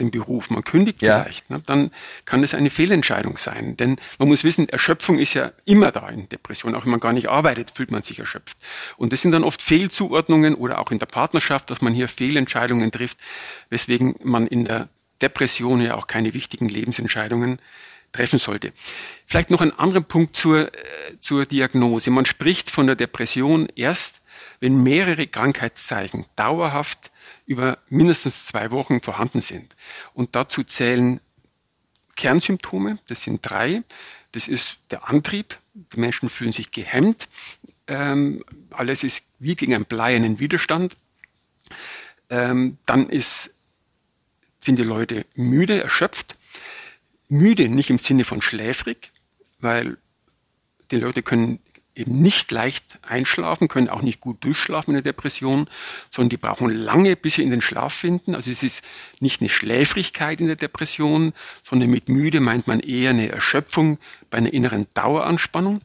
den Beruf, man kündigt ja. vielleicht, ne, dann kann es eine Fehlentscheidung sein. Denn man muss wissen, Erschöpfung ist ja immer da in Depression. Auch wenn man gar nicht arbeitet, fühlt man sich erschöpft. Und das sind dann oft Fehlzuordnungen oder auch in der Partnerschaft, dass man hier Fehlentscheidungen trifft, weswegen man in der Depression ja auch keine wichtigen Lebensentscheidungen treffen sollte. Vielleicht noch ein anderer Punkt zur, äh, zur Diagnose. Man spricht von der Depression erst, wenn mehrere Krankheitszeichen dauerhaft über mindestens zwei Wochen vorhanden sind. Und dazu zählen Kernsymptome, das sind drei. Das ist der Antrieb, die Menschen fühlen sich gehemmt, ähm, alles ist wie gegen einen bleiernen Widerstand. Ähm, dann ist, sind die Leute müde, erschöpft. Müde nicht im Sinne von schläfrig, weil die Leute können eben nicht leicht einschlafen, können auch nicht gut durchschlafen in der Depression, sondern die brauchen lange, bis sie in den Schlaf finden. Also es ist nicht eine Schläfrigkeit in der Depression, sondern mit müde meint man eher eine Erschöpfung bei einer inneren Daueranspannung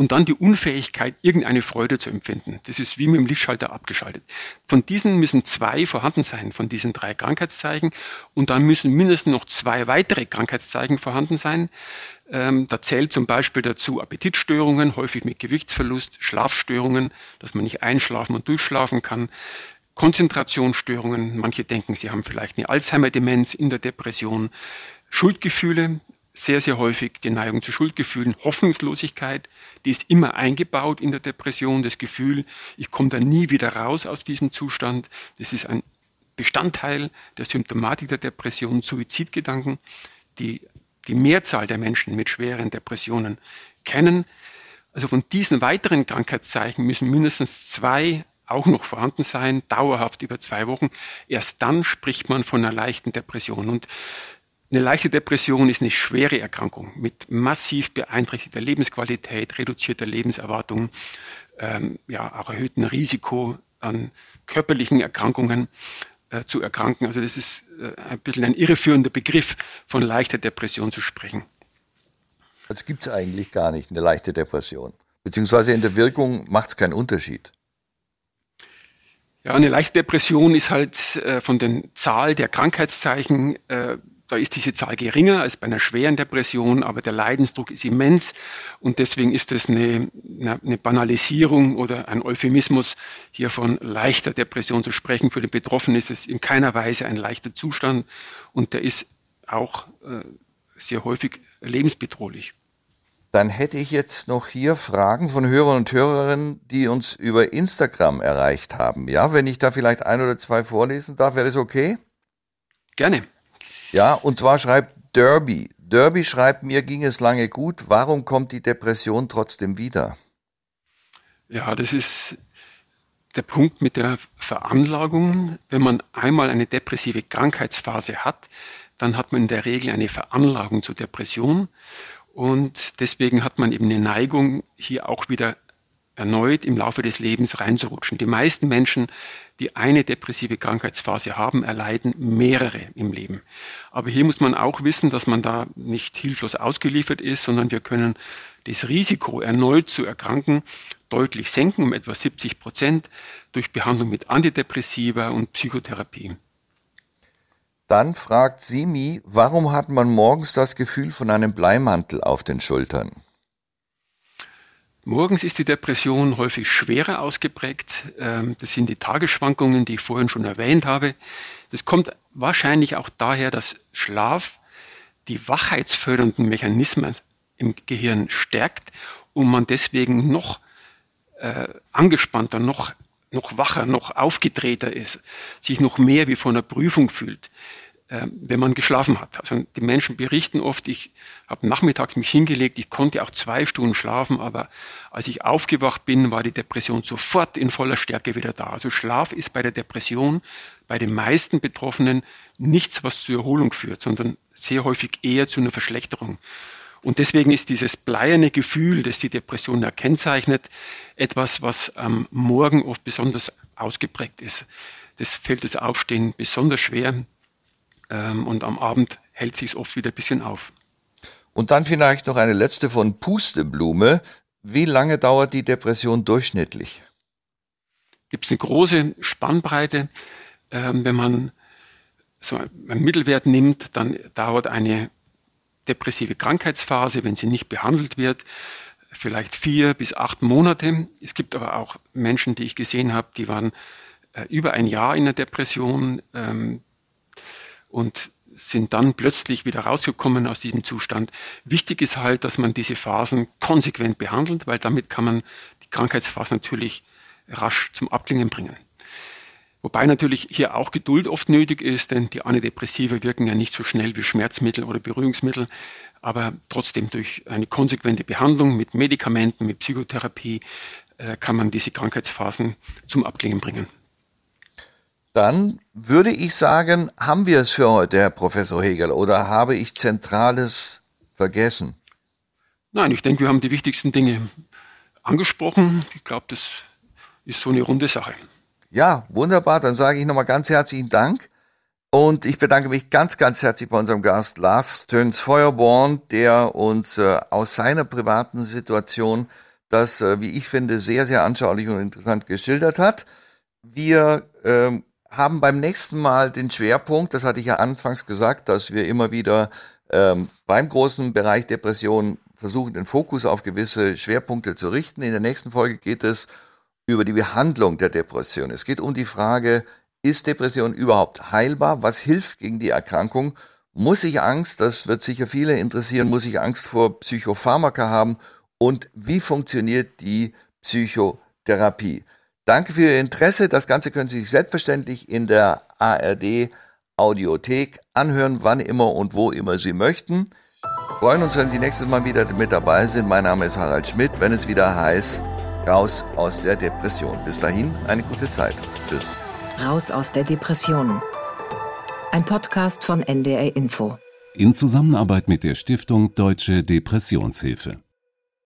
und dann die Unfähigkeit, irgendeine Freude zu empfinden. Das ist wie mit dem Lichtschalter abgeschaltet. Von diesen müssen zwei vorhanden sein, von diesen drei Krankheitszeichen. Und dann müssen mindestens noch zwei weitere Krankheitszeichen vorhanden sein. Ähm, da zählt zum Beispiel dazu Appetitstörungen, häufig mit Gewichtsverlust, Schlafstörungen, dass man nicht einschlafen und durchschlafen kann, Konzentrationsstörungen. Manche denken, sie haben vielleicht eine Alzheimer-Demenz in der Depression. Schuldgefühle, sehr, sehr häufig die Neigung zu Schuldgefühlen, Hoffnungslosigkeit, die ist immer eingebaut in der Depression, das Gefühl, ich komme da nie wieder raus aus diesem Zustand. Das ist ein Bestandteil der Symptomatik der Depression, Suizidgedanken, die die Mehrzahl der Menschen mit schweren Depressionen kennen. Also von diesen weiteren Krankheitszeichen müssen mindestens zwei auch noch vorhanden sein, dauerhaft über zwei Wochen. Erst dann spricht man von einer leichten Depression. Und eine leichte Depression ist eine schwere Erkrankung mit massiv beeinträchtigter Lebensqualität, reduzierter Lebenserwartung, ähm, ja, auch erhöhtem Risiko an körperlichen Erkrankungen äh, zu erkranken. Also das ist äh, ein bisschen ein irreführender Begriff, von leichter Depression zu sprechen. Also gibt es eigentlich gar nicht eine leichte Depression. Beziehungsweise in der Wirkung macht es keinen Unterschied. Ja, eine leichte Depression ist halt äh, von den Zahl der Krankheitszeichen äh, da ist diese Zahl geringer als bei einer schweren Depression, aber der Leidensdruck ist immens und deswegen ist es eine, eine Banalisierung oder ein Euphemismus, hier von leichter Depression zu sprechen. Für den Betroffenen ist es in keiner Weise ein leichter Zustand und der ist auch äh, sehr häufig lebensbedrohlich. Dann hätte ich jetzt noch hier Fragen von Hörern und Hörerinnen, die uns über Instagram erreicht haben. Ja, wenn ich da vielleicht ein oder zwei vorlesen darf, wäre das okay? Gerne. Ja, und zwar schreibt Derby. Derby schreibt, mir ging es lange gut. Warum kommt die Depression trotzdem wieder? Ja, das ist der Punkt mit der Veranlagung. Wenn man einmal eine depressive Krankheitsphase hat, dann hat man in der Regel eine Veranlagung zur Depression. Und deswegen hat man eben eine Neigung, hier auch wieder erneut im Laufe des Lebens reinzurutschen. Die meisten Menschen, die eine depressive Krankheitsphase haben, erleiden mehrere im Leben. Aber hier muss man auch wissen, dass man da nicht hilflos ausgeliefert ist, sondern wir können das Risiko, erneut zu erkranken, deutlich senken, um etwa 70 Prozent, durch Behandlung mit Antidepressiva und Psychotherapie. Dann fragt Simi, warum hat man morgens das Gefühl von einem Bleimantel auf den Schultern? Morgens ist die Depression häufig schwerer ausgeprägt. Ähm, das sind die Tagesschwankungen, die ich vorhin schon erwähnt habe. Das kommt wahrscheinlich auch daher, dass Schlaf die wachheitsfördernden Mechanismen im Gehirn stärkt und man deswegen noch äh, angespannter, noch, noch wacher, noch aufgedrehter ist, sich noch mehr wie vor einer Prüfung fühlt. Äh, wenn man geschlafen hat. Also die Menschen berichten oft, ich habe nachmittags mich hingelegt, ich konnte auch zwei Stunden schlafen, aber als ich aufgewacht bin, war die Depression sofort in voller Stärke wieder da. Also Schlaf ist bei der Depression bei den meisten Betroffenen nichts, was zur Erholung führt, sondern sehr häufig eher zu einer Verschlechterung. Und deswegen ist dieses bleierne Gefühl, das die Depression ja kennzeichnet, etwas, was am Morgen oft besonders ausgeprägt ist. Das fällt das Aufstehen besonders schwer ähm, und am Abend hält sich es oft wieder ein bisschen auf. Und dann vielleicht noch eine letzte von Pusteblume. Wie lange dauert die Depression durchschnittlich? Gibt es eine große Spannbreite. Ähm, wenn man so einen Mittelwert nimmt, dann dauert eine depressive Krankheitsphase, wenn sie nicht behandelt wird, vielleicht vier bis acht Monate. Es gibt aber auch Menschen, die ich gesehen habe, die waren äh, über ein Jahr in der Depression ähm, und sind dann plötzlich wieder rausgekommen aus diesem Zustand. Wichtig ist halt, dass man diese Phasen konsequent behandelt, weil damit kann man die Krankheitsphase natürlich rasch zum Abklingen bringen. Wobei natürlich hier auch Geduld oft nötig ist, denn die Antidepressiva wirken ja nicht so schnell wie Schmerzmittel oder Beruhigungsmittel, aber trotzdem durch eine konsequente Behandlung mit Medikamenten, mit Psychotherapie äh, kann man diese Krankheitsphasen zum Abklingen bringen. Dann würde ich sagen, haben wir es für heute, Herr Professor Hegel, oder habe ich Zentrales vergessen? Nein, ich denke, wir haben die wichtigsten Dinge angesprochen. Ich glaube, das ist so eine runde Sache. Ja, wunderbar. Dann sage ich nochmal ganz herzlichen Dank. Und ich bedanke mich ganz, ganz herzlich bei unserem Gast Lars Töns Feuerborn, der uns äh, aus seiner privaten Situation das, äh, wie ich finde, sehr, sehr anschaulich und interessant geschildert hat. Wir ähm, haben beim nächsten Mal den Schwerpunkt, das hatte ich ja anfangs gesagt, dass wir immer wieder ähm, beim großen Bereich Depression versuchen, den Fokus auf gewisse Schwerpunkte zu richten. In der nächsten Folge geht es über die Behandlung der Depression. Es geht um die Frage, ist Depression überhaupt heilbar? Was hilft gegen die Erkrankung? Muss ich Angst, das wird sicher viele interessieren, muss ich Angst vor Psychopharmaka haben? Und wie funktioniert die Psychotherapie? Danke für Ihr Interesse. Das Ganze können Sie sich selbstverständlich in der ARD Audiothek anhören, wann immer und wo immer Sie möchten. Wir freuen uns, wenn Sie nächstes Mal wieder mit dabei sind. Mein Name ist Harald Schmidt, wenn es wieder heißt Raus aus der Depression. Bis dahin eine gute Zeit. Tschüss. Raus aus der Depression. Ein Podcast von NDR Info. In Zusammenarbeit mit der Stiftung Deutsche Depressionshilfe.